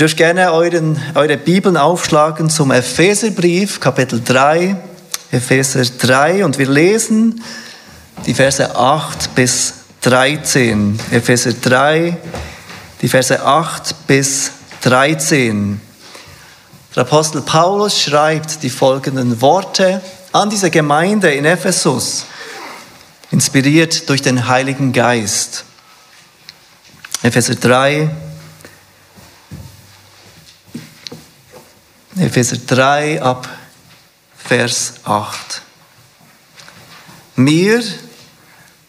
Dürft gerne euren, eure Bibeln aufschlagen zum Epheserbrief, Kapitel 3, Epheser 3, und wir lesen die Verse 8 bis 13. Epheser 3, die Verse 8 bis 13. Der Apostel Paulus schreibt die folgenden Worte an diese Gemeinde in Ephesus, inspiriert durch den Heiligen Geist. Epheser 3, Epheser 3 ab Vers 8. Mir,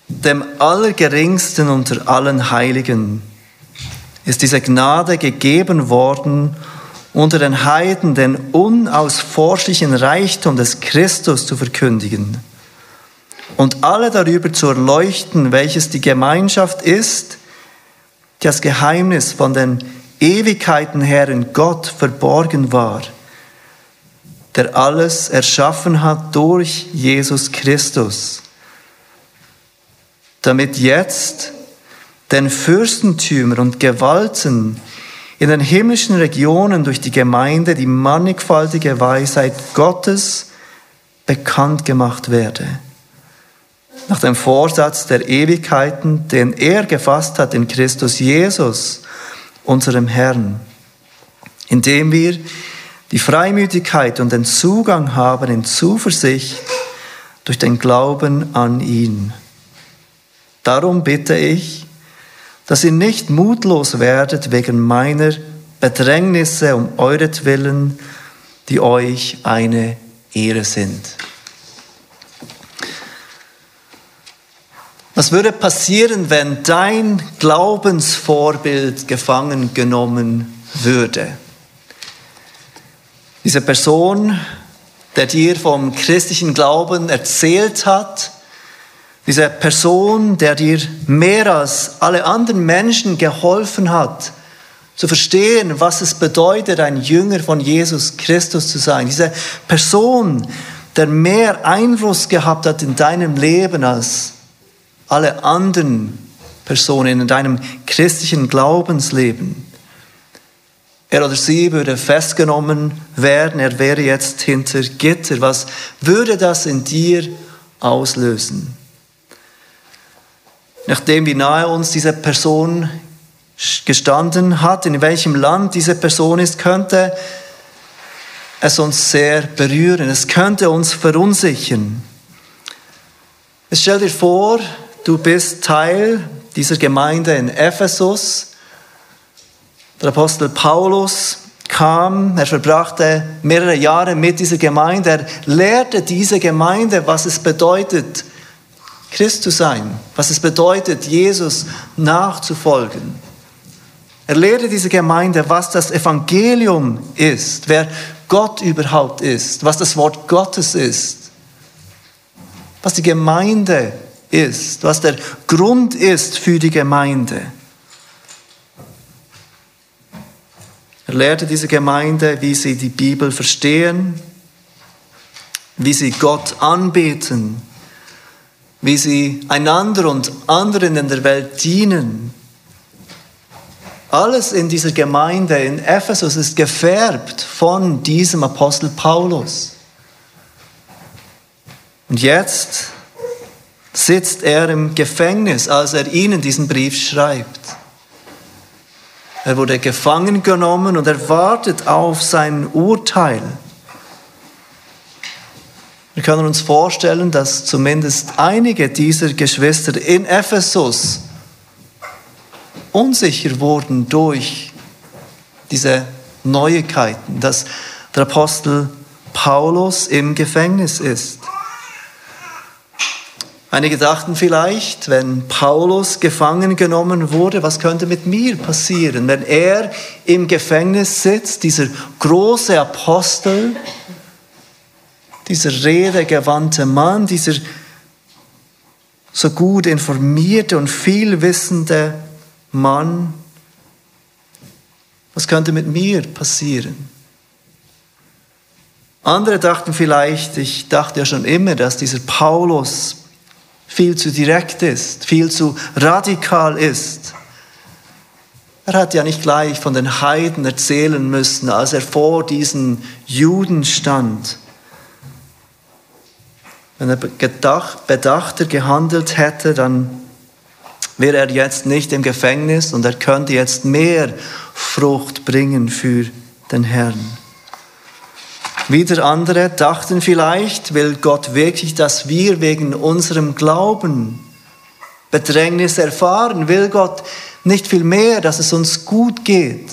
dem Allergeringsten unter allen Heiligen, ist diese Gnade gegeben worden, unter den Heiden den unausforschlichen Reichtum des Christus zu verkündigen und alle darüber zu erleuchten, welches die Gemeinschaft ist, die das Geheimnis von den Ewigkeiten her in Gott verborgen war der alles erschaffen hat durch Jesus Christus, damit jetzt den Fürstentümern und Gewalten in den himmlischen Regionen durch die Gemeinde die mannigfaltige Weisheit Gottes bekannt gemacht werde. Nach dem Vorsatz der Ewigkeiten, den er gefasst hat in Christus Jesus, unserem Herrn, indem wir die Freimütigkeit und den Zugang haben in Zuversicht durch den Glauben an ihn. Darum bitte ich, dass ihr nicht mutlos werdet wegen meiner Bedrängnisse um euretwillen, die euch eine Ehre sind. Was würde passieren, wenn dein Glaubensvorbild gefangen genommen würde? Diese Person, der dir vom christlichen Glauben erzählt hat, diese Person, der dir mehr als alle anderen Menschen geholfen hat, zu verstehen, was es bedeutet, ein Jünger von Jesus Christus zu sein. Diese Person, der mehr Einfluss gehabt hat in deinem Leben als alle anderen Personen in deinem christlichen Glaubensleben. Er oder sie würde festgenommen werden, er wäre jetzt hinter Gitter. Was würde das in dir auslösen? Nachdem wie nahe uns diese Person gestanden hat, in welchem Land diese Person ist, könnte es uns sehr berühren, es könnte uns verunsichern. Stell dir vor, du bist Teil dieser Gemeinde in Ephesus, der Apostel Paulus kam, er verbrachte mehrere Jahre mit dieser Gemeinde, er lehrte diese Gemeinde, was es bedeutet, Christ zu sein, was es bedeutet, Jesus nachzufolgen. Er lehrte diese Gemeinde, was das Evangelium ist, wer Gott überhaupt ist, was das Wort Gottes ist, was die Gemeinde ist, was der Grund ist für die Gemeinde. Er lehrte diese Gemeinde, wie sie die Bibel verstehen, wie sie Gott anbeten, wie sie einander und anderen in der Welt dienen. Alles in dieser Gemeinde in Ephesus ist gefärbt von diesem Apostel Paulus. Und jetzt sitzt er im Gefängnis, als er ihnen diesen Brief schreibt. Er wurde gefangen genommen und er wartet auf sein Urteil. Wir können uns vorstellen, dass zumindest einige dieser Geschwister in Ephesus unsicher wurden durch diese Neuigkeiten, dass der Apostel Paulus im Gefängnis ist. Einige dachten vielleicht, wenn Paulus gefangen genommen wurde, was könnte mit mir passieren, wenn er im Gefängnis sitzt, dieser große Apostel, dieser redegewandte Mann, dieser so gut informierte und vielwissende Mann, was könnte mit mir passieren? Andere dachten vielleicht, ich dachte ja schon immer, dass dieser Paulus viel zu direkt ist, viel zu radikal ist. Er hat ja nicht gleich von den Heiden erzählen müssen, als er vor diesen Juden stand. Wenn er bedachter gehandelt hätte, dann wäre er jetzt nicht im Gefängnis und er könnte jetzt mehr Frucht bringen für den Herrn. Wieder andere dachten vielleicht, will Gott wirklich, dass wir wegen unserem Glauben Bedrängnis erfahren? Will Gott nicht viel mehr, dass es uns gut geht?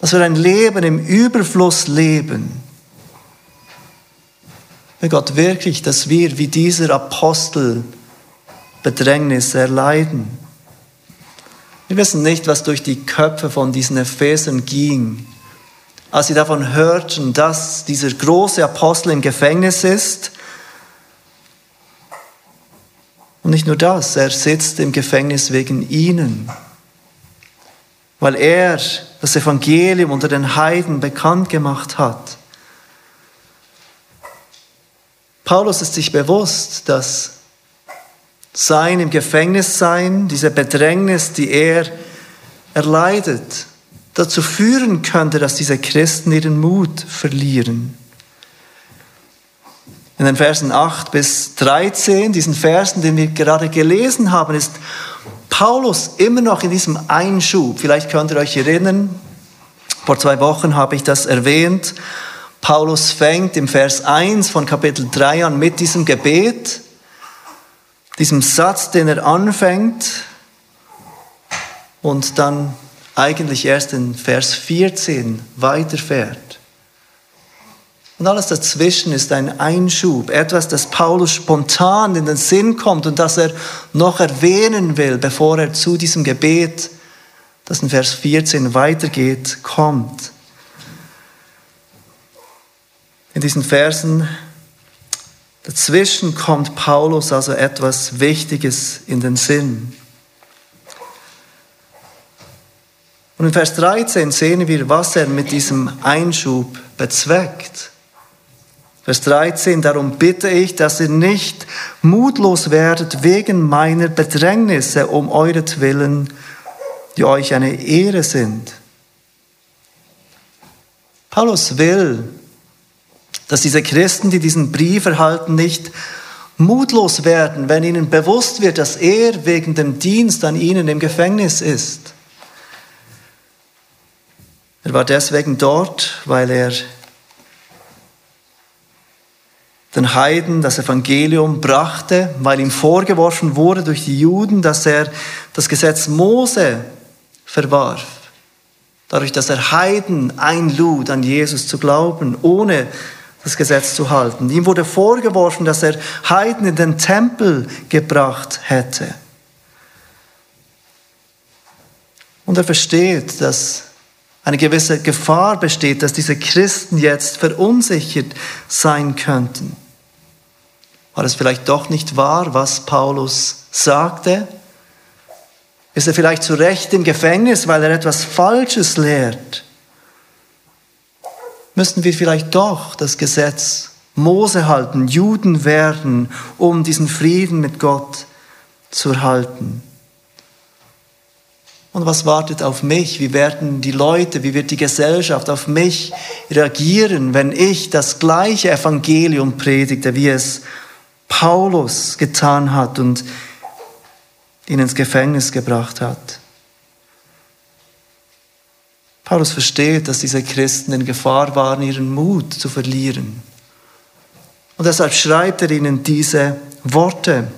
Dass wir ein Leben im Überfluss leben? Will Gott wirklich, dass wir wie dieser Apostel Bedrängnis erleiden? Wir wissen nicht, was durch die Köpfe von diesen Ephesern ging als sie davon hörten, dass dieser große Apostel im Gefängnis ist. Und nicht nur das, er sitzt im Gefängnis wegen ihnen, weil er das Evangelium unter den Heiden bekannt gemacht hat. Paulus ist sich bewusst, dass sein im Gefängnis sein, diese Bedrängnis, die er erleidet, dazu führen könnte, dass diese Christen ihren Mut verlieren. In den Versen 8 bis 13, diesen Versen, den wir gerade gelesen haben, ist Paulus immer noch in diesem Einschub. Vielleicht könnt ihr euch erinnern, vor zwei Wochen habe ich das erwähnt. Paulus fängt im Vers 1 von Kapitel 3 an mit diesem Gebet, diesem Satz, den er anfängt und dann eigentlich erst in Vers 14 weiterfährt. Und alles dazwischen ist ein Einschub, etwas, das Paulus spontan in den Sinn kommt und das er noch erwähnen will, bevor er zu diesem Gebet, das in Vers 14 weitergeht, kommt. In diesen Versen dazwischen kommt Paulus also etwas Wichtiges in den Sinn. Und in Vers 13 sehen wir, was er mit diesem Einschub bezweckt. Vers 13, darum bitte ich, dass ihr nicht mutlos werdet wegen meiner Bedrängnisse um euretwillen, die euch eine Ehre sind. Paulus will, dass diese Christen, die diesen Brief erhalten, nicht mutlos werden, wenn ihnen bewusst wird, dass er wegen dem Dienst an ihnen im Gefängnis ist. Er war deswegen dort, weil er den Heiden das Evangelium brachte, weil ihm vorgeworfen wurde durch die Juden, dass er das Gesetz Mose verwarf. Dadurch, dass er Heiden einlud, an Jesus zu glauben, ohne das Gesetz zu halten. Ihm wurde vorgeworfen, dass er Heiden in den Tempel gebracht hätte. Und er versteht, dass eine gewisse Gefahr besteht, dass diese Christen jetzt verunsichert sein könnten. War es vielleicht doch nicht wahr, was Paulus sagte? Ist er vielleicht zu Recht im Gefängnis, weil er etwas Falsches lehrt? Müssten wir vielleicht doch das Gesetz Mose halten, Juden werden, um diesen Frieden mit Gott zu erhalten? Und was wartet auf mich? Wie werden die Leute, wie wird die Gesellschaft auf mich reagieren, wenn ich das gleiche Evangelium predigte, wie es Paulus getan hat und ihn ins Gefängnis gebracht hat? Paulus versteht, dass diese Christen in Gefahr waren, ihren Mut zu verlieren. Und deshalb schreibt er ihnen diese Worte.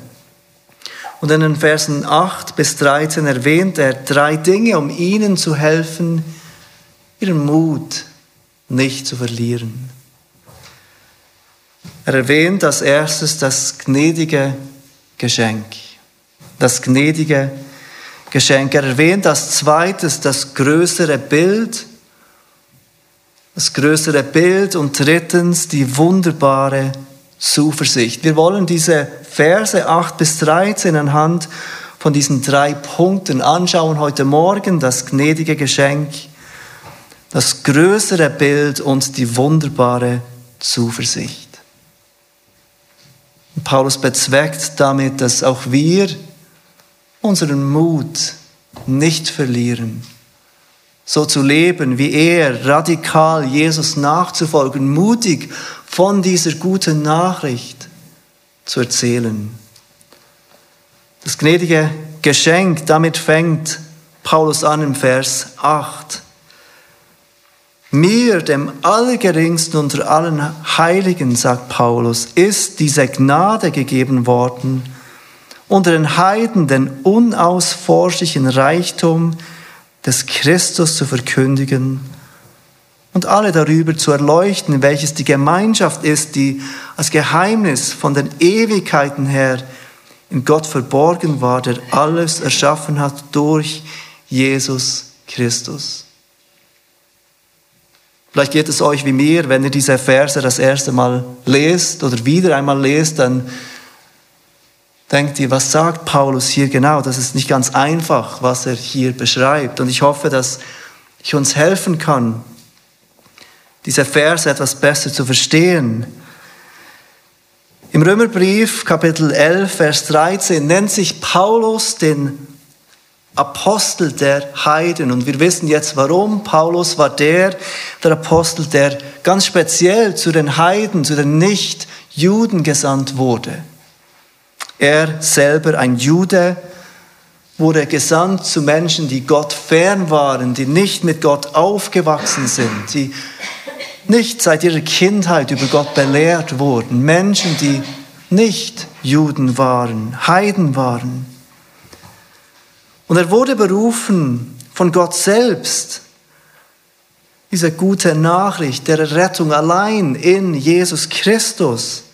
Und in den Versen 8 bis 13 erwähnt er drei Dinge, um ihnen zu helfen, ihren Mut nicht zu verlieren. Er erwähnt als erstes das gnädige Geschenk. Das gnädige Geschenk. Er erwähnt als zweites das größere Bild. Das größere Bild und drittens die wunderbare Zuversicht. Wir wollen diese Verse 8 bis 13 anhand von diesen drei Punkten anschauen heute Morgen. Das gnädige Geschenk, das größere Bild und die wunderbare Zuversicht. Und Paulus bezweckt damit, dass auch wir unseren Mut nicht verlieren. So zu leben wie er, radikal Jesus nachzufolgen, mutig von dieser guten Nachricht zu erzählen. Das gnädige Geschenk, damit fängt Paulus an im Vers 8. Mir, dem Allergeringsten unter allen Heiligen, sagt Paulus, ist diese Gnade gegeben worden, unter den Heiden den unausforschlichen Reichtum des Christus zu verkündigen und alle darüber zu erleuchten, welches die Gemeinschaft ist, die als Geheimnis von den Ewigkeiten her in Gott verborgen war, der alles erschaffen hat durch Jesus Christus. Vielleicht geht es euch wie mir, wenn ihr diese Verse das erste Mal lest oder wieder einmal lest, dann denkt ihr, was sagt Paulus hier genau? Das ist nicht ganz einfach, was er hier beschreibt. Und ich hoffe, dass ich uns helfen kann, diese Verse etwas besser zu verstehen. Im Römerbrief Kapitel 11, Vers 13 nennt sich Paulus den Apostel der Heiden. Und wir wissen jetzt warum. Paulus war der, der Apostel, der ganz speziell zu den Heiden, zu den Nicht-Juden gesandt wurde. Er selber, ein Jude, wurde gesandt zu Menschen, die Gott fern waren, die nicht mit Gott aufgewachsen sind, die nicht seit ihrer Kindheit über Gott belehrt wurden. Menschen, die nicht Juden waren, Heiden waren. Und er wurde berufen von Gott selbst, diese gute Nachricht der Rettung allein in Jesus Christus,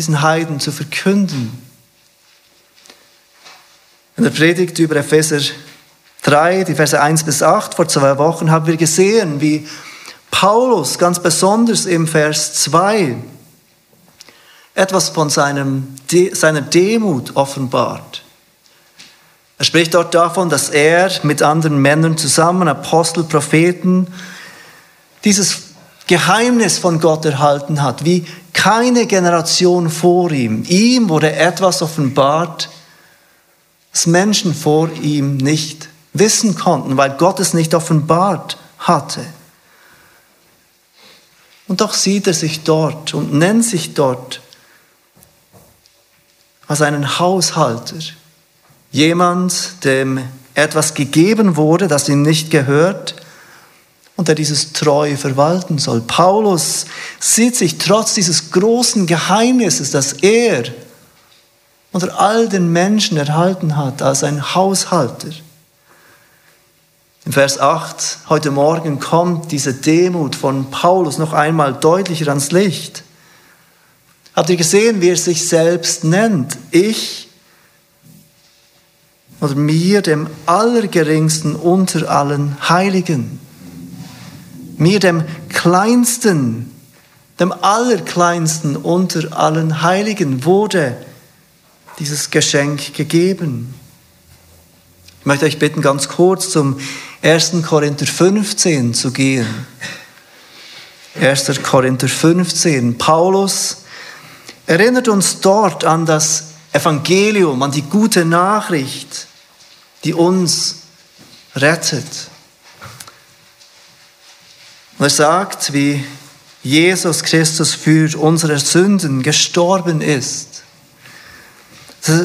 diesen Heiden zu verkünden. In der Predigt über Epheser 3, die Verse 1 bis 8, vor zwei Wochen haben wir gesehen, wie Paulus ganz besonders im Vers 2 etwas von seinem, seiner Demut offenbart. Er spricht dort davon, dass er mit anderen Männern zusammen, Apostel, Propheten, dieses Geheimnis von Gott erhalten hat, wie keine Generation vor ihm. Ihm wurde etwas offenbart, das Menschen vor ihm nicht wissen konnten, weil Gott es nicht offenbart hatte. Und doch sieht er sich dort und nennt sich dort als einen Haushalter, Jemand, dem etwas gegeben wurde, das ihm nicht gehört und der dieses treu verwalten soll. Paulus sieht sich trotz dieses großen Geheimnisses, das er unter all den Menschen erhalten hat, als ein Haushalter. In Vers 8, heute Morgen kommt diese Demut von Paulus noch einmal deutlicher ans Licht. Habt ihr gesehen, wie er sich selbst nennt? Ich oder mir, dem Allergeringsten unter allen Heiligen, mir, dem Kleinsten, dem Allerkleinsten unter allen Heiligen, wurde dieses Geschenk gegeben. Ich möchte euch bitten, ganz kurz zum 1. Korinther 15 zu gehen. 1. Korinther 15. Paulus erinnert uns dort an das Evangelium, an die gute Nachricht die uns rettet. Und er sagt, wie Jesus Christus für unsere Sünden gestorben ist,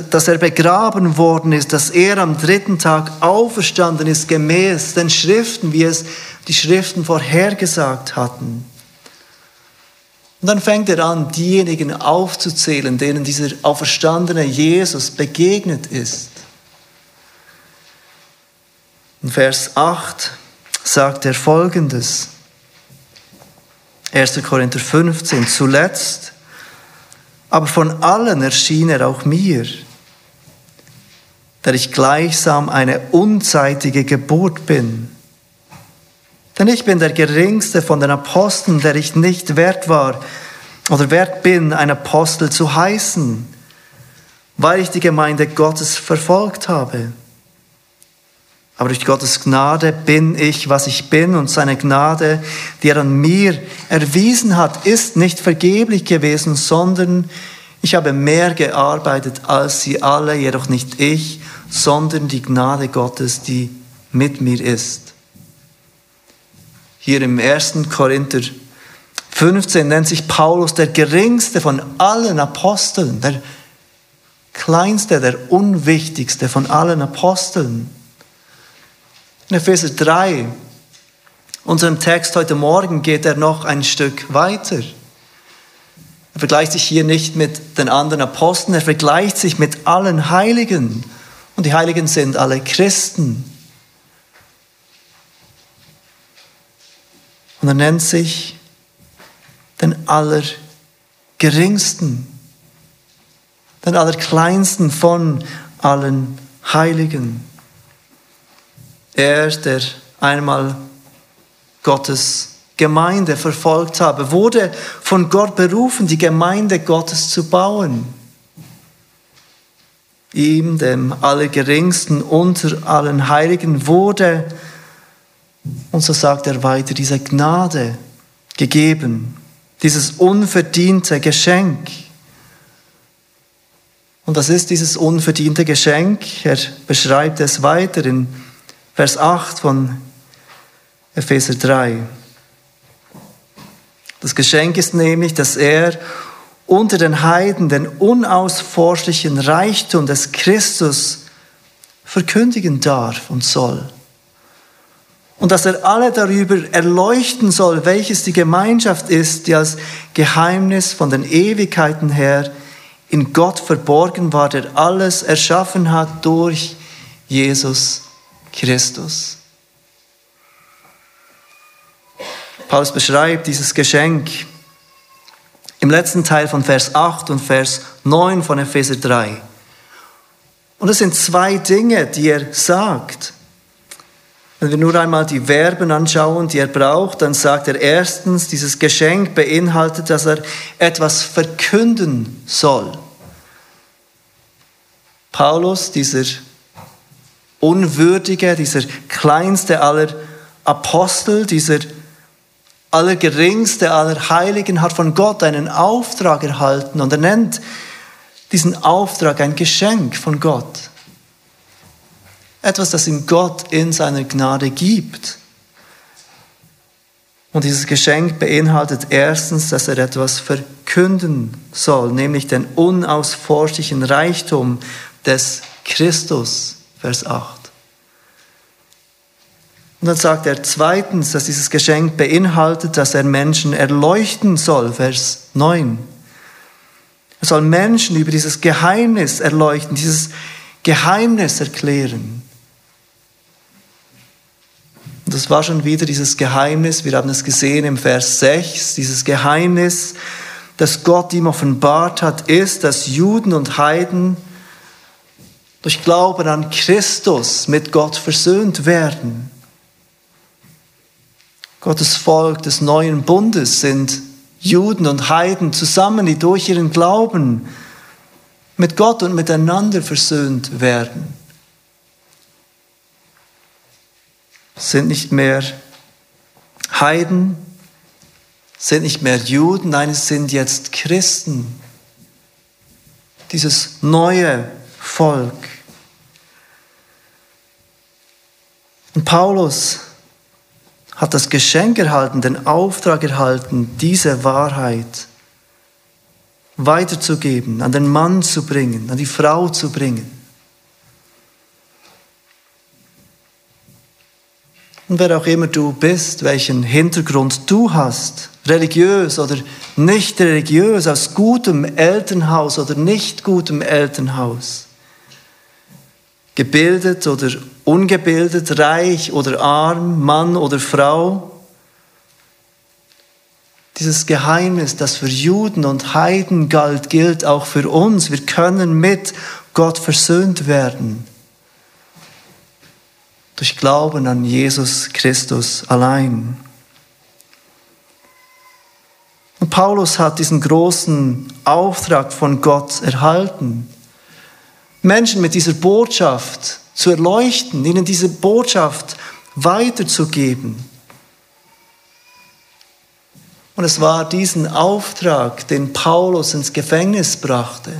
dass er begraben worden ist, dass er am dritten Tag auferstanden ist, gemäß den Schriften, wie es die Schriften vorhergesagt hatten. Und dann fängt er an, diejenigen aufzuzählen, denen dieser auferstandene Jesus begegnet ist. In Vers 8 sagt er folgendes. 1. Korinther 15. Zuletzt, aber von allen erschien er auch mir, der ich gleichsam eine unzeitige Geburt bin. Denn ich bin der geringste von den Aposteln, der ich nicht wert war oder wert bin, ein Apostel zu heißen, weil ich die Gemeinde Gottes verfolgt habe. Aber durch Gottes Gnade bin ich, was ich bin und seine Gnade, die er an mir erwiesen hat, ist nicht vergeblich gewesen, sondern ich habe mehr gearbeitet als sie alle, jedoch nicht ich, sondern die Gnade Gottes, die mit mir ist. Hier im 1. Korinther 15 nennt sich Paulus der geringste von allen Aposteln, der kleinste, der unwichtigste von allen Aposteln. In Epheser 3, unserem Text heute Morgen, geht er noch ein Stück weiter. Er vergleicht sich hier nicht mit den anderen Aposteln, er vergleicht sich mit allen Heiligen. Und die Heiligen sind alle Christen. Und er nennt sich den Allergeringsten, den Allerkleinsten von allen Heiligen. Er, der einmal Gottes Gemeinde verfolgt habe, wurde von Gott berufen, die Gemeinde Gottes zu bauen. Ihm, dem Allergeringsten unter allen Heiligen, wurde, und so sagt er weiter, diese Gnade gegeben, dieses unverdiente Geschenk. Und was ist dieses unverdiente Geschenk? Er beschreibt es weiter in Vers 8 von Epheser 3. Das Geschenk ist nämlich, dass er unter den Heiden den unausforschlichen Reichtum des Christus verkündigen darf und soll. Und dass er alle darüber erleuchten soll, welches die Gemeinschaft ist, die als Geheimnis von den Ewigkeiten her in Gott verborgen war, der alles erschaffen hat durch Jesus Christus. Paulus beschreibt dieses Geschenk im letzten Teil von Vers 8 und Vers 9 von Epheser 3. Und es sind zwei Dinge, die er sagt. Wenn wir nur einmal die Verben anschauen, die er braucht, dann sagt er erstens, dieses Geschenk beinhaltet, dass er etwas verkünden soll. Paulus, dieser unwürdige, dieser kleinste aller Apostel, dieser Allergeringste aller Heiligen hat von Gott einen Auftrag erhalten und er nennt diesen Auftrag ein Geschenk von Gott. Etwas, das ihm Gott in seiner Gnade gibt. Und dieses Geschenk beinhaltet erstens, dass er etwas verkünden soll, nämlich den unausforschlichen Reichtum des Christus, Vers 8. Und dann sagt er zweitens, dass dieses Geschenk beinhaltet, dass er Menschen erleuchten soll, Vers 9. Er soll Menschen über dieses Geheimnis erleuchten, dieses Geheimnis erklären. Und das war schon wieder dieses Geheimnis, wir haben es gesehen im Vers 6, dieses Geheimnis, das Gott ihm offenbart hat, ist, dass Juden und Heiden durch Glauben an Christus mit Gott versöhnt werden. Gottes Volk des neuen Bundes sind Juden und Heiden zusammen, die durch ihren Glauben mit Gott und miteinander versöhnt werden. Sind nicht mehr Heiden, sind nicht mehr Juden, nein, es sind jetzt Christen. Dieses neue Volk. Und Paulus hat das Geschenk erhalten, den Auftrag erhalten, diese Wahrheit weiterzugeben, an den Mann zu bringen, an die Frau zu bringen. Und wer auch immer du bist, welchen Hintergrund du hast, religiös oder nicht religiös, aus gutem Elternhaus oder nicht gutem Elternhaus, gebildet oder ungebildet, reich oder arm, Mann oder Frau. Dieses Geheimnis, das für Juden und Heiden galt, gilt auch für uns. Wir können mit Gott versöhnt werden. Durch Glauben an Jesus Christus allein. Und Paulus hat diesen großen Auftrag von Gott erhalten. Menschen mit dieser Botschaft zu erleuchten, ihnen diese Botschaft weiterzugeben. Und es war diesen Auftrag, den Paulus ins Gefängnis brachte.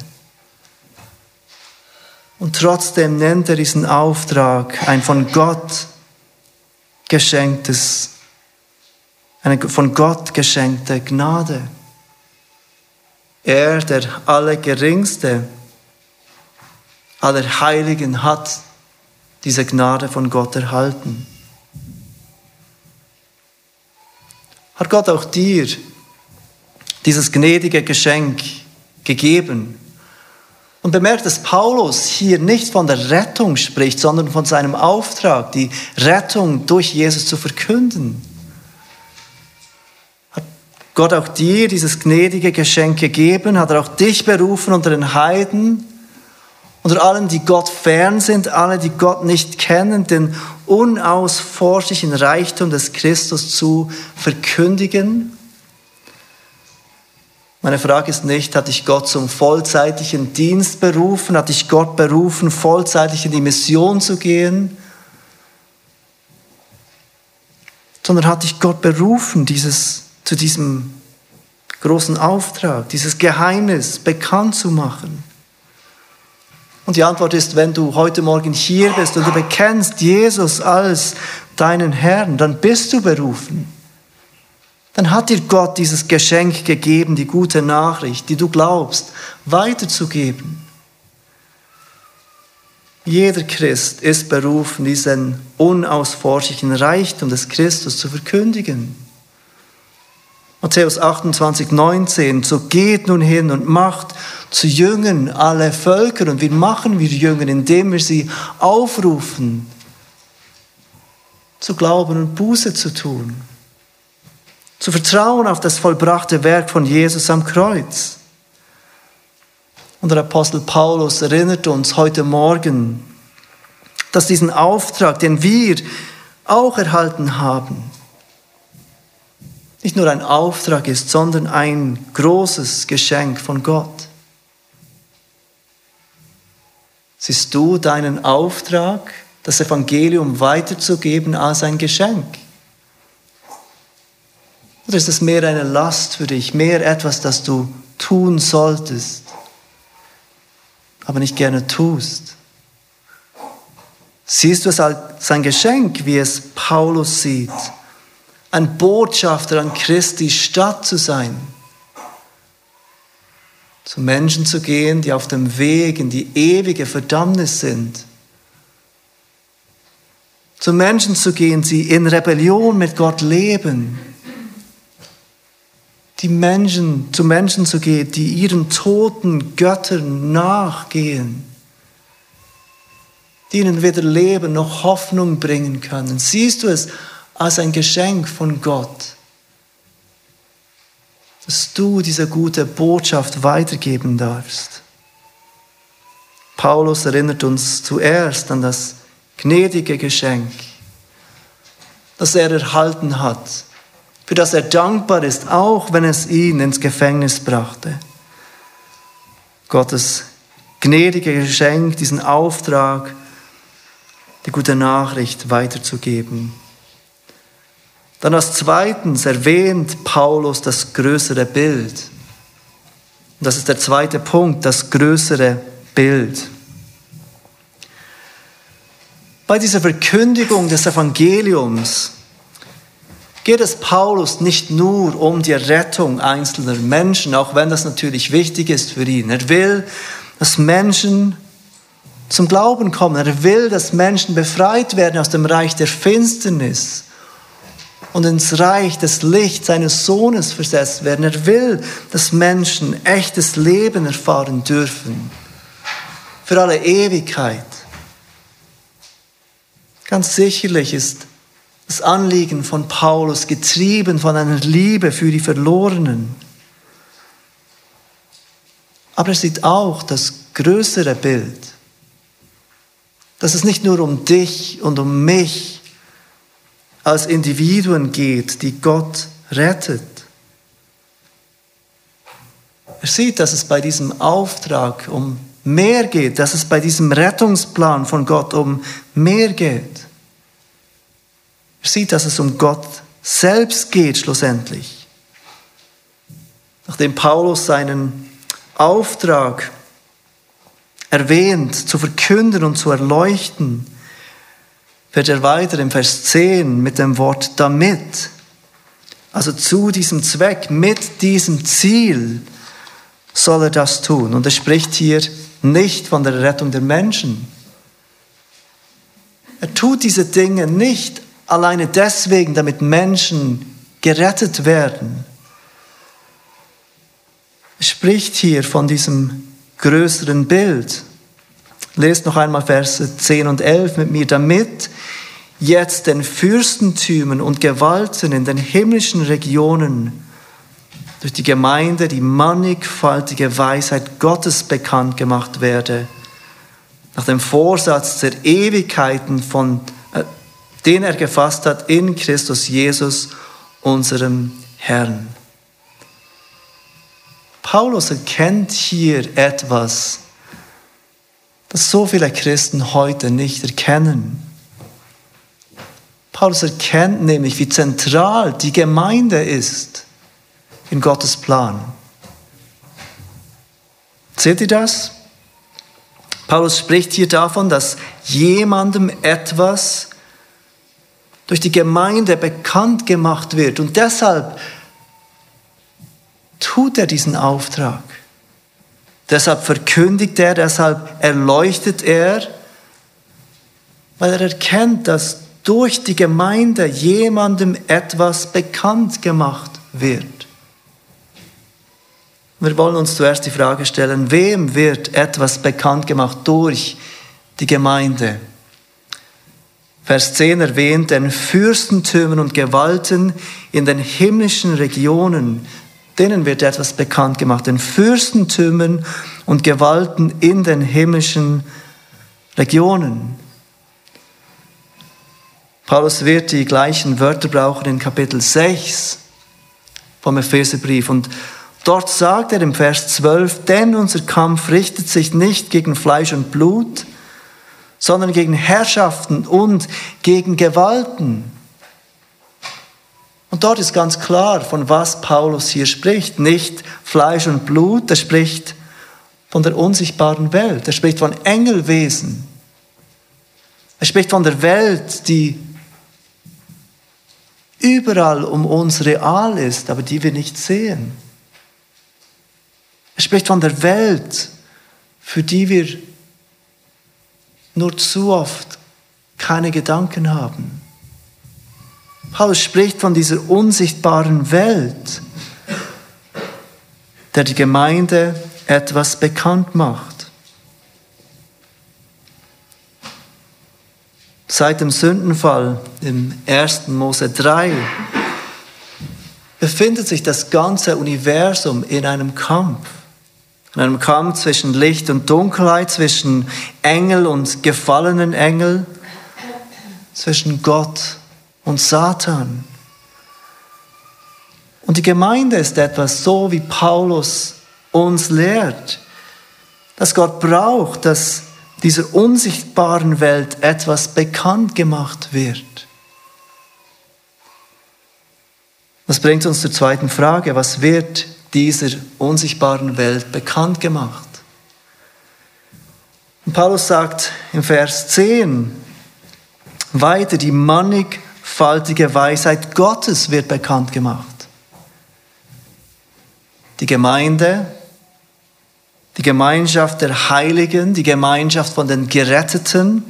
Und trotzdem nennt er diesen Auftrag ein von Gott geschenktes, eine von Gott geschenkte Gnade. Er, der Allergeringste aller Heiligen, hat diese Gnade von Gott erhalten. Hat Gott auch dir dieses gnädige Geschenk gegeben? Und bemerkt, dass Paulus hier nicht von der Rettung spricht, sondern von seinem Auftrag, die Rettung durch Jesus zu verkünden. Hat Gott auch dir dieses gnädige Geschenk gegeben? Hat er auch dich berufen unter den Heiden? Unter allen, die Gott fern sind, alle, die Gott nicht kennen, den unausforschlichen Reichtum des Christus zu verkündigen? Meine Frage ist nicht, hat dich Gott zum vollzeitlichen Dienst berufen? Hat dich Gott berufen, vollzeitig in die Mission zu gehen? Sondern hat dich Gott berufen, dieses, zu diesem großen Auftrag, dieses Geheimnis bekannt zu machen? Und die Antwort ist, wenn du heute Morgen hier bist und du bekennst Jesus als deinen Herrn, dann bist du berufen dann hat dir Gott dieses Geschenk gegeben, die gute Nachricht, die du glaubst, weiterzugeben. Jeder Christ ist berufen, diesen unausforschlichen Reichtum des Christus zu verkündigen. Matthäus 28, 19, so geht nun hin und macht zu Jüngern alle Völker. Und wie machen wir Jünger? Indem wir sie aufrufen, zu glauben und Buße zu tun zu vertrauen auf das vollbrachte Werk von Jesus am Kreuz. Und der Apostel Paulus erinnert uns heute Morgen, dass diesen Auftrag, den wir auch erhalten haben, nicht nur ein Auftrag ist, sondern ein großes Geschenk von Gott. Siehst du deinen Auftrag, das Evangelium weiterzugeben als ein Geschenk? Oder ist es mehr eine Last für dich, mehr etwas, das du tun solltest, aber nicht gerne tust? Siehst du es als ein Geschenk, wie es Paulus sieht, ein Botschafter an Christi Stadt zu sein, zu Menschen zu gehen, die auf dem Weg in die ewige Verdammnis sind, zu Menschen zu gehen, die in Rebellion mit Gott leben, die Menschen, zu Menschen zu gehen, die ihren toten Göttern nachgehen, die ihnen weder Leben noch Hoffnung bringen können. Siehst du es als ein Geschenk von Gott, dass du diese gute Botschaft weitergeben darfst. Paulus erinnert uns zuerst an das gnädige Geschenk, das er erhalten hat für das er dankbar ist, auch wenn es ihn ins Gefängnis brachte. Gottes gnädige Geschenk, diesen Auftrag, die gute Nachricht weiterzugeben. Dann als zweitens erwähnt Paulus das größere Bild. Und das ist der zweite Punkt, das größere Bild. Bei dieser Verkündigung des Evangeliums geht es Paulus nicht nur um die Rettung einzelner Menschen, auch wenn das natürlich wichtig ist für ihn. Er will, dass Menschen zum Glauben kommen. Er will, dass Menschen befreit werden aus dem Reich der Finsternis und ins Reich des Lichts seines Sohnes versetzt werden. Er will, dass Menschen echtes Leben erfahren dürfen. Für alle Ewigkeit. Ganz sicherlich ist das Anliegen von Paulus getrieben von einer Liebe für die Verlorenen. Aber er sieht auch das größere Bild, dass es nicht nur um dich und um mich als Individuen geht, die Gott rettet. Er sieht, dass es bei diesem Auftrag um mehr geht, dass es bei diesem Rettungsplan von Gott um mehr geht. Er sieht, dass es um Gott selbst geht schlussendlich. Nachdem Paulus seinen Auftrag erwähnt, zu verkünden und zu erleuchten, wird er weiter im Vers 10 mit dem Wort damit, also zu diesem Zweck, mit diesem Ziel soll er das tun. Und er spricht hier nicht von der Rettung der Menschen. Er tut diese Dinge nicht alleine deswegen, damit Menschen gerettet werden. Er spricht hier von diesem größeren Bild. Lest noch einmal Verse 10 und 11 mit mir, damit jetzt den Fürstentümern und Gewalten in den himmlischen Regionen durch die Gemeinde die mannigfaltige Weisheit Gottes bekannt gemacht werde, nach dem Vorsatz der Ewigkeiten, von, äh, den er gefasst hat in Christus Jesus, unserem Herrn. Paulus erkennt hier etwas, das so viele Christen heute nicht erkennen. Paulus erkennt nämlich, wie zentral die Gemeinde ist in Gottes Plan. Seht ihr das? Paulus spricht hier davon, dass jemandem etwas durch die Gemeinde bekannt gemacht wird und deshalb tut er diesen Auftrag. Deshalb verkündigt er, deshalb erleuchtet er, weil er erkennt, dass durch die Gemeinde jemandem etwas bekannt gemacht wird. Wir wollen uns zuerst die Frage stellen, wem wird etwas bekannt gemacht durch die Gemeinde? Vers 10 erwähnt, den Fürstentümern und Gewalten in den himmlischen Regionen, denen wird etwas bekannt gemacht. Den Fürstentümern und Gewalten in den himmlischen Regionen. Paulus wird die gleichen Wörter brauchen in Kapitel 6 vom Epheserbrief und Dort sagt er im Vers 12, denn unser Kampf richtet sich nicht gegen Fleisch und Blut, sondern gegen Herrschaften und gegen Gewalten. Und dort ist ganz klar, von was Paulus hier spricht. Nicht Fleisch und Blut, er spricht von der unsichtbaren Welt. Er spricht von Engelwesen. Er spricht von der Welt, die überall um uns real ist, aber die wir nicht sehen. Er spricht von der Welt, für die wir nur zu oft keine Gedanken haben. Paulus spricht von dieser unsichtbaren Welt, der die Gemeinde etwas bekannt macht. Seit dem Sündenfall im 1. Mose 3 befindet sich das ganze Universum in einem Kampf in einem Kampf zwischen Licht und Dunkelheit, zwischen Engel und gefallenen Engel, zwischen Gott und Satan. Und die Gemeinde ist etwas so, wie Paulus uns lehrt, dass Gott braucht, dass dieser unsichtbaren Welt etwas bekannt gemacht wird. Das bringt uns zur zweiten Frage. Was wird dieser unsichtbaren Welt bekannt gemacht. Und Paulus sagt im Vers 10 weiter, die mannigfaltige Weisheit Gottes wird bekannt gemacht. Die Gemeinde, die Gemeinschaft der Heiligen, die Gemeinschaft von den Geretteten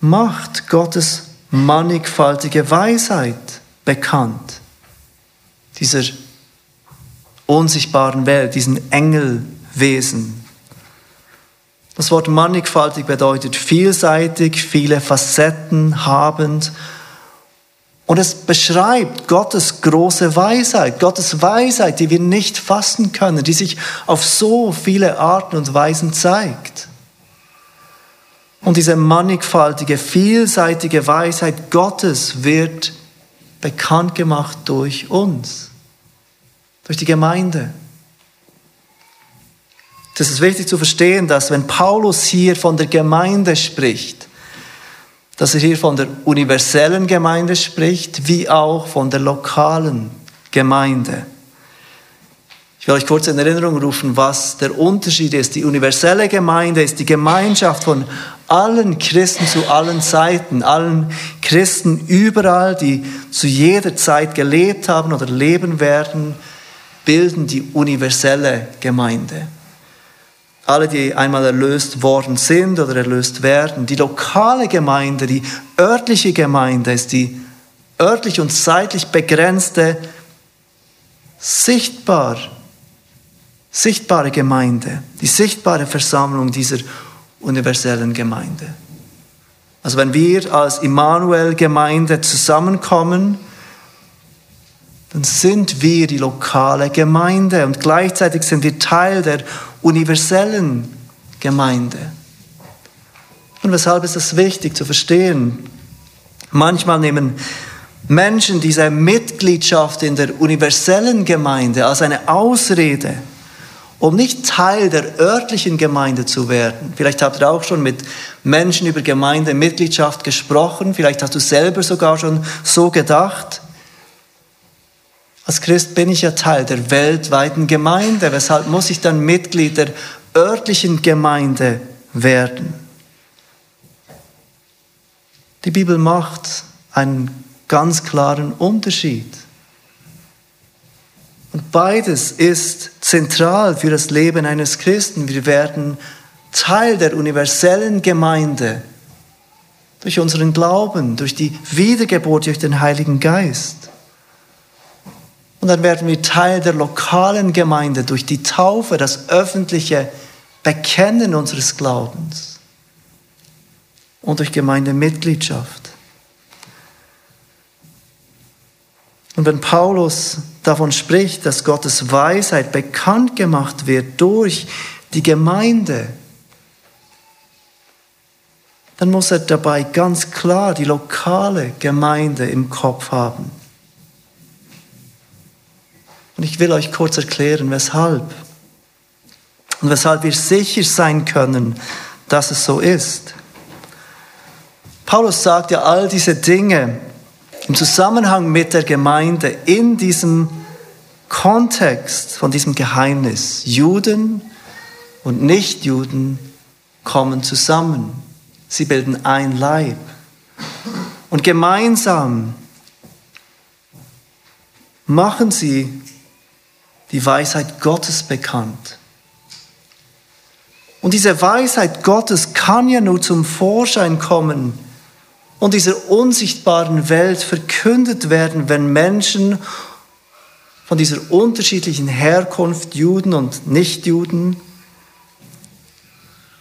macht Gottes mannigfaltige Weisheit bekannt dieser unsichtbaren Welt, diesen Engelwesen. Das Wort mannigfaltig bedeutet vielseitig, viele Facetten habend. Und es beschreibt Gottes große Weisheit, Gottes Weisheit, die wir nicht fassen können, die sich auf so viele Arten und Weisen zeigt. Und diese mannigfaltige, vielseitige Weisheit Gottes wird bekannt gemacht durch uns, durch die Gemeinde. Das ist wichtig zu verstehen, dass wenn Paulus hier von der Gemeinde spricht, dass er hier von der universellen Gemeinde spricht, wie auch von der lokalen Gemeinde. Ich will euch kurz in Erinnerung rufen, was der Unterschied ist. Die universelle Gemeinde ist die Gemeinschaft von allen Christen zu allen Zeiten, allen Christen überall, die zu jeder Zeit gelebt haben oder leben werden, bilden die universelle Gemeinde. Alle, die einmal erlöst worden sind oder erlöst werden. Die lokale Gemeinde, die örtliche Gemeinde ist die örtlich und zeitlich begrenzte, sichtbar sichtbare Gemeinde, die sichtbare Versammlung dieser universellen Gemeinde. Also wenn wir als Immanuel-Gemeinde zusammenkommen, dann sind wir die lokale Gemeinde und gleichzeitig sind wir Teil der universellen Gemeinde. Und weshalb ist es wichtig zu verstehen? Manchmal nehmen Menschen diese Mitgliedschaft in der universellen Gemeinde als eine Ausrede, um nicht Teil der örtlichen Gemeinde zu werden. Vielleicht habt ihr auch schon mit Menschen über Gemeindemitgliedschaft gesprochen, vielleicht hast du selber sogar schon so gedacht. Als Christ bin ich ja Teil der weltweiten Gemeinde, weshalb muss ich dann Mitglied der örtlichen Gemeinde werden? Die Bibel macht einen ganz klaren Unterschied. Und beides ist zentral für das Leben eines Christen. Wir werden Teil der universellen Gemeinde durch unseren Glauben, durch die Wiedergeburt durch den Heiligen Geist. Und dann werden wir Teil der lokalen Gemeinde durch die Taufe, das öffentliche Bekennen unseres Glaubens und durch Gemeindemitgliedschaft. Und wenn Paulus davon spricht, dass Gottes Weisheit bekannt gemacht wird durch die Gemeinde, dann muss er dabei ganz klar die lokale Gemeinde im Kopf haben. Ich will euch kurz erklären, weshalb. Und weshalb wir sicher sein können, dass es so ist. Paulus sagt ja all diese Dinge, im Zusammenhang mit der Gemeinde in diesem Kontext von diesem Geheimnis. Juden und Nichtjuden kommen zusammen. Sie bilden ein Leib. Und gemeinsam machen sie die Weisheit Gottes bekannt. Und diese Weisheit Gottes kann ja nur zum Vorschein kommen, und dieser unsichtbaren Welt verkündet werden, wenn Menschen von dieser unterschiedlichen Herkunft, Juden und Nichtjuden,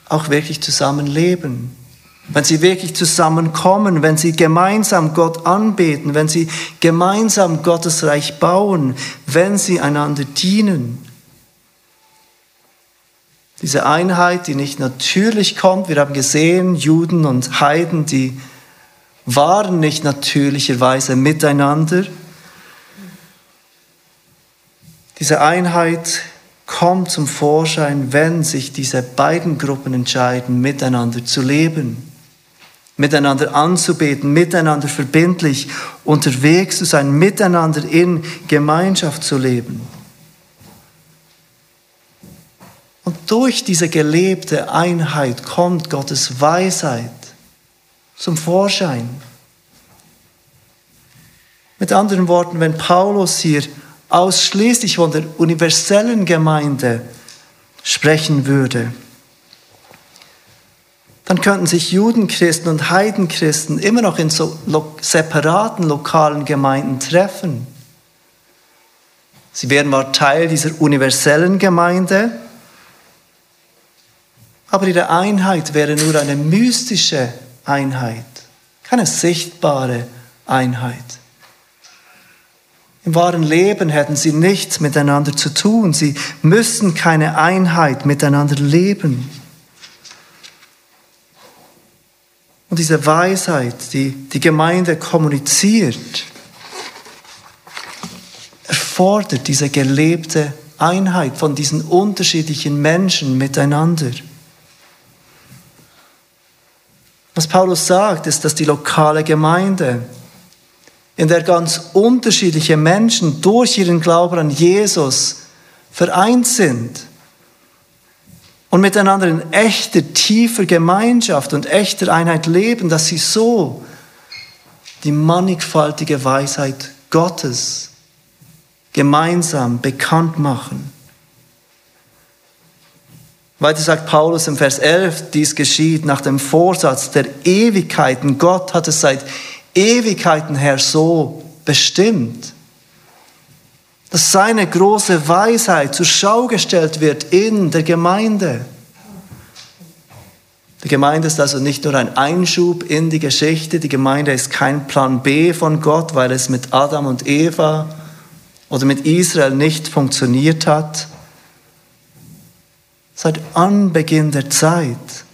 auch wirklich zusammenleben. Wenn sie wirklich zusammenkommen, wenn sie gemeinsam Gott anbeten, wenn sie gemeinsam Gottes Reich bauen, wenn sie einander dienen. Diese Einheit, die nicht natürlich kommt, wir haben gesehen, Juden und Heiden, die waren nicht natürlicherweise miteinander. Diese Einheit kommt zum Vorschein, wenn sich diese beiden Gruppen entscheiden, miteinander zu leben, miteinander anzubeten, miteinander verbindlich unterwegs zu sein, miteinander in Gemeinschaft zu leben. Und durch diese gelebte Einheit kommt Gottes Weisheit zum Vorschein. Mit anderen Worten, wenn Paulus hier ausschließlich von der universellen Gemeinde sprechen würde, dann könnten sich Judenchristen und Heidenchristen immer noch in so separaten lokalen Gemeinden treffen. Sie wären mal Teil dieser universellen Gemeinde, aber ihre Einheit wäre nur eine mystische Einheit, keine sichtbare Einheit. Im wahren Leben hätten sie nichts miteinander zu tun. Sie müssen keine Einheit miteinander leben. Und diese Weisheit, die die Gemeinde kommuniziert, erfordert diese gelebte Einheit von diesen unterschiedlichen Menschen miteinander. Was Paulus sagt, ist, dass die lokale Gemeinde, in der ganz unterschiedliche Menschen durch ihren Glauben an Jesus vereint sind und miteinander in echter, tiefer Gemeinschaft und echter Einheit leben, dass sie so die mannigfaltige Weisheit Gottes gemeinsam bekannt machen. Weiter sagt Paulus im Vers 11, dies geschieht nach dem Vorsatz der Ewigkeiten. Gott hat es seit Ewigkeiten her so bestimmt, dass seine große Weisheit zur Schau gestellt wird in der Gemeinde. Die Gemeinde ist also nicht nur ein Einschub in die Geschichte, die Gemeinde ist kein Plan B von Gott, weil es mit Adam und Eva oder mit Israel nicht funktioniert hat. Seit Anbeginn der Zeit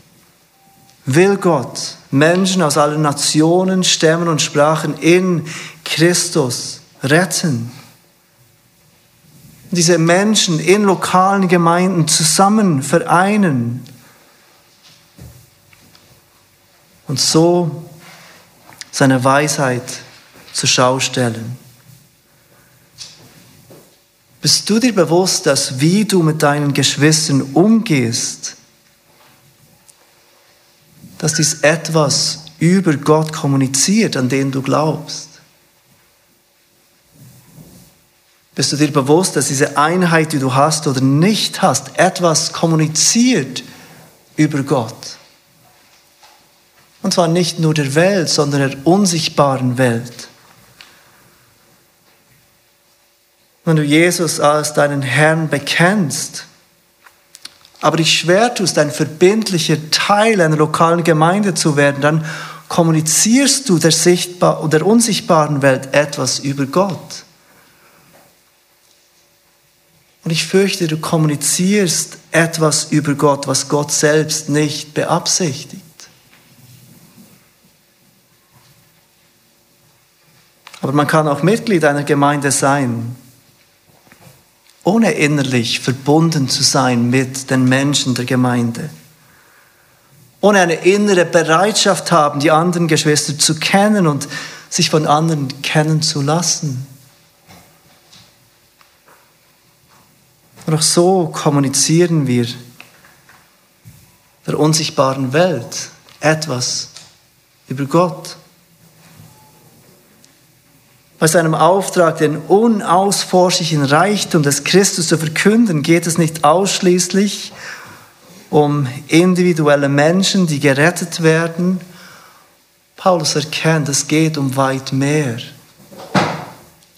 will Gott Menschen aus allen Nationen, Stämmen und Sprachen in Christus retten. Diese Menschen in lokalen Gemeinden zusammen vereinen und so seine Weisheit zur Schau stellen. Bist du dir bewusst, dass wie du mit deinen Geschwistern umgehst, dass dies etwas über Gott kommuniziert, an den du glaubst? Bist du dir bewusst, dass diese Einheit, die du hast oder nicht hast, etwas kommuniziert über Gott? Und zwar nicht nur der Welt, sondern der unsichtbaren Welt. wenn du Jesus als deinen Herrn bekennst, aber dich schwer tust, ein verbindlicher Teil einer lokalen Gemeinde zu werden, dann kommunizierst du der, sichtbar der unsichtbaren Welt etwas über Gott. Und ich fürchte, du kommunizierst etwas über Gott, was Gott selbst nicht beabsichtigt. Aber man kann auch Mitglied einer Gemeinde sein ohne innerlich verbunden zu sein mit den Menschen der Gemeinde. Ohne eine innere Bereitschaft haben, die anderen Geschwister zu kennen und sich von anderen kennen zu lassen. Und auch so kommunizieren wir der unsichtbaren Welt etwas über Gott bei seinem Auftrag, den unausforschlichen Reichtum des Christus zu verkünden, geht es nicht ausschließlich um individuelle Menschen, die gerettet werden. Paulus erkennt, es geht um weit mehr.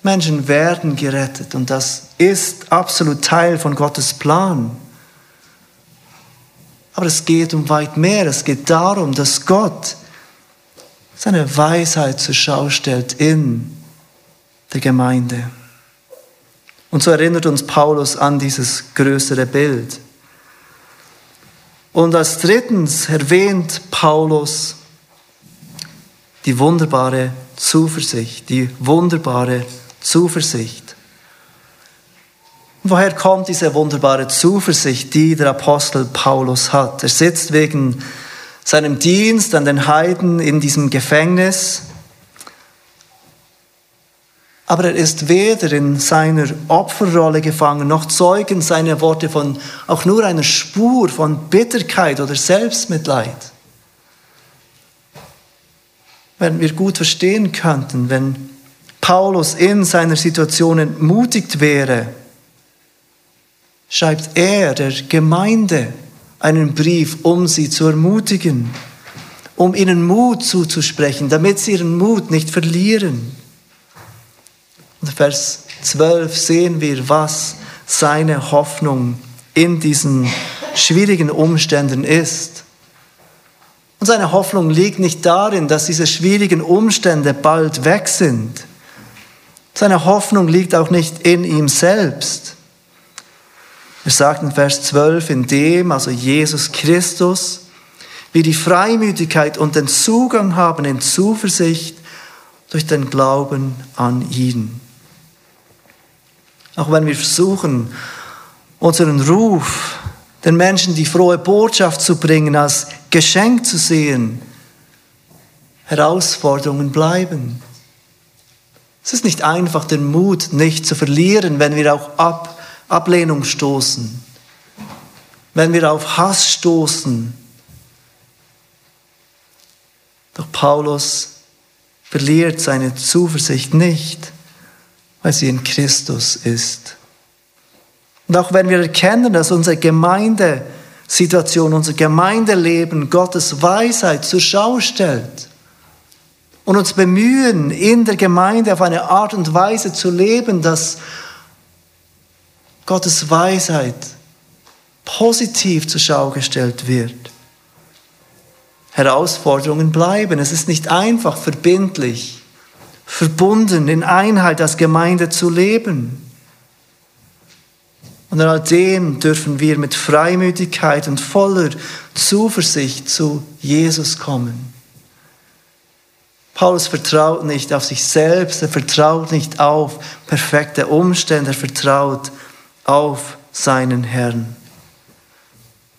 Menschen werden gerettet und das ist absolut Teil von Gottes Plan. Aber es geht um weit mehr. Es geht darum, dass Gott seine Weisheit zur Schau stellt in der Gemeinde. Und so erinnert uns Paulus an dieses größere Bild. Und als drittens erwähnt Paulus die wunderbare Zuversicht, die wunderbare Zuversicht. Woher kommt diese wunderbare Zuversicht, die der Apostel Paulus hat? Er sitzt wegen seinem Dienst an den Heiden in diesem Gefängnis aber er ist weder in seiner Opferrolle gefangen, noch zeugen seine Worte von auch nur einer Spur von Bitterkeit oder Selbstmitleid. Wenn wir gut verstehen könnten, wenn Paulus in seiner Situation entmutigt wäre, schreibt er der Gemeinde einen Brief, um sie zu ermutigen, um ihnen Mut zuzusprechen, damit sie ihren Mut nicht verlieren. Und Vers 12 sehen wir, was seine Hoffnung in diesen schwierigen Umständen ist. Und seine Hoffnung liegt nicht darin, dass diese schwierigen Umstände bald weg sind. Seine Hoffnung liegt auch nicht in ihm selbst. Er sagt in Vers 12, in dem, also Jesus Christus, wir die Freimütigkeit und den Zugang haben in Zuversicht durch den Glauben an ihn. Auch wenn wir versuchen, unseren Ruf, den Menschen die frohe Botschaft zu bringen, als Geschenk zu sehen, Herausforderungen bleiben. Es ist nicht einfach, den Mut nicht zu verlieren, wenn wir auch ab, Ablehnung stoßen, wenn wir auf Hass stoßen. Doch Paulus verliert seine Zuversicht nicht, weil sie in Christus ist. Und auch wenn wir erkennen, dass unsere Gemeindesituation, unser Gemeindeleben Gottes Weisheit zur Schau stellt und uns bemühen, in der Gemeinde auf eine Art und Weise zu leben, dass Gottes Weisheit positiv zur Schau gestellt wird. Herausforderungen bleiben. Es ist nicht einfach verbindlich, verbunden in Einheit als Gemeinde zu leben. Und in all dem dürfen wir mit Freimütigkeit und voller Zuversicht zu Jesus kommen. Paulus vertraut nicht auf sich selbst, er vertraut nicht auf perfekte Umstände, er vertraut auf seinen Herrn.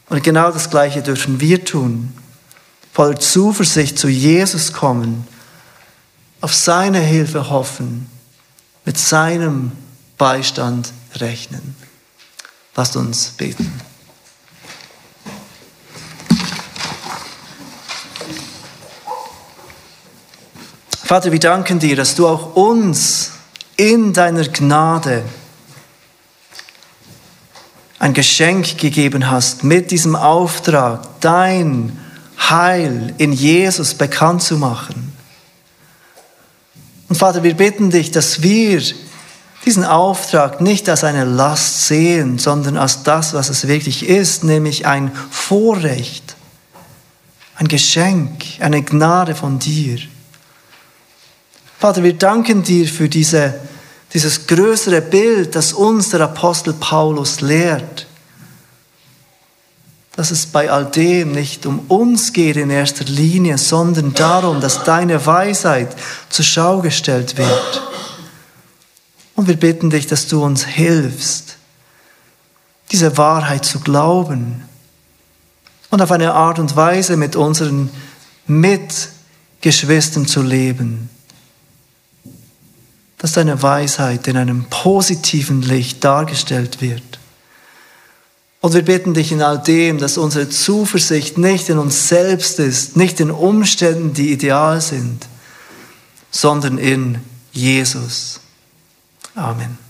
Und genau das Gleiche dürfen wir tun. Voller Zuversicht zu Jesus kommen, auf seine Hilfe hoffen, mit seinem Beistand rechnen. Lasst uns beten. Vater, wir danken dir, dass du auch uns in deiner Gnade ein Geschenk gegeben hast mit diesem Auftrag, dein Heil in Jesus bekannt zu machen. Und Vater, wir bitten dich, dass wir diesen Auftrag nicht als eine Last sehen, sondern als das, was es wirklich ist, nämlich ein Vorrecht, ein Geschenk, eine Gnade von dir. Vater, wir danken dir für diese, dieses größere Bild, das uns der Apostel Paulus lehrt. Dass es bei all dem nicht um uns geht in erster Linie, sondern darum, dass deine Weisheit zur Schau gestellt wird. Und wir bitten dich, dass du uns hilfst, diese Wahrheit zu glauben und auf eine Art und Weise mit unseren Mitgeschwistern zu leben, dass deine Weisheit in einem positiven Licht dargestellt wird. Und wir bitten dich in all dem, dass unsere Zuversicht nicht in uns selbst ist, nicht in Umständen, die ideal sind, sondern in Jesus. Amen.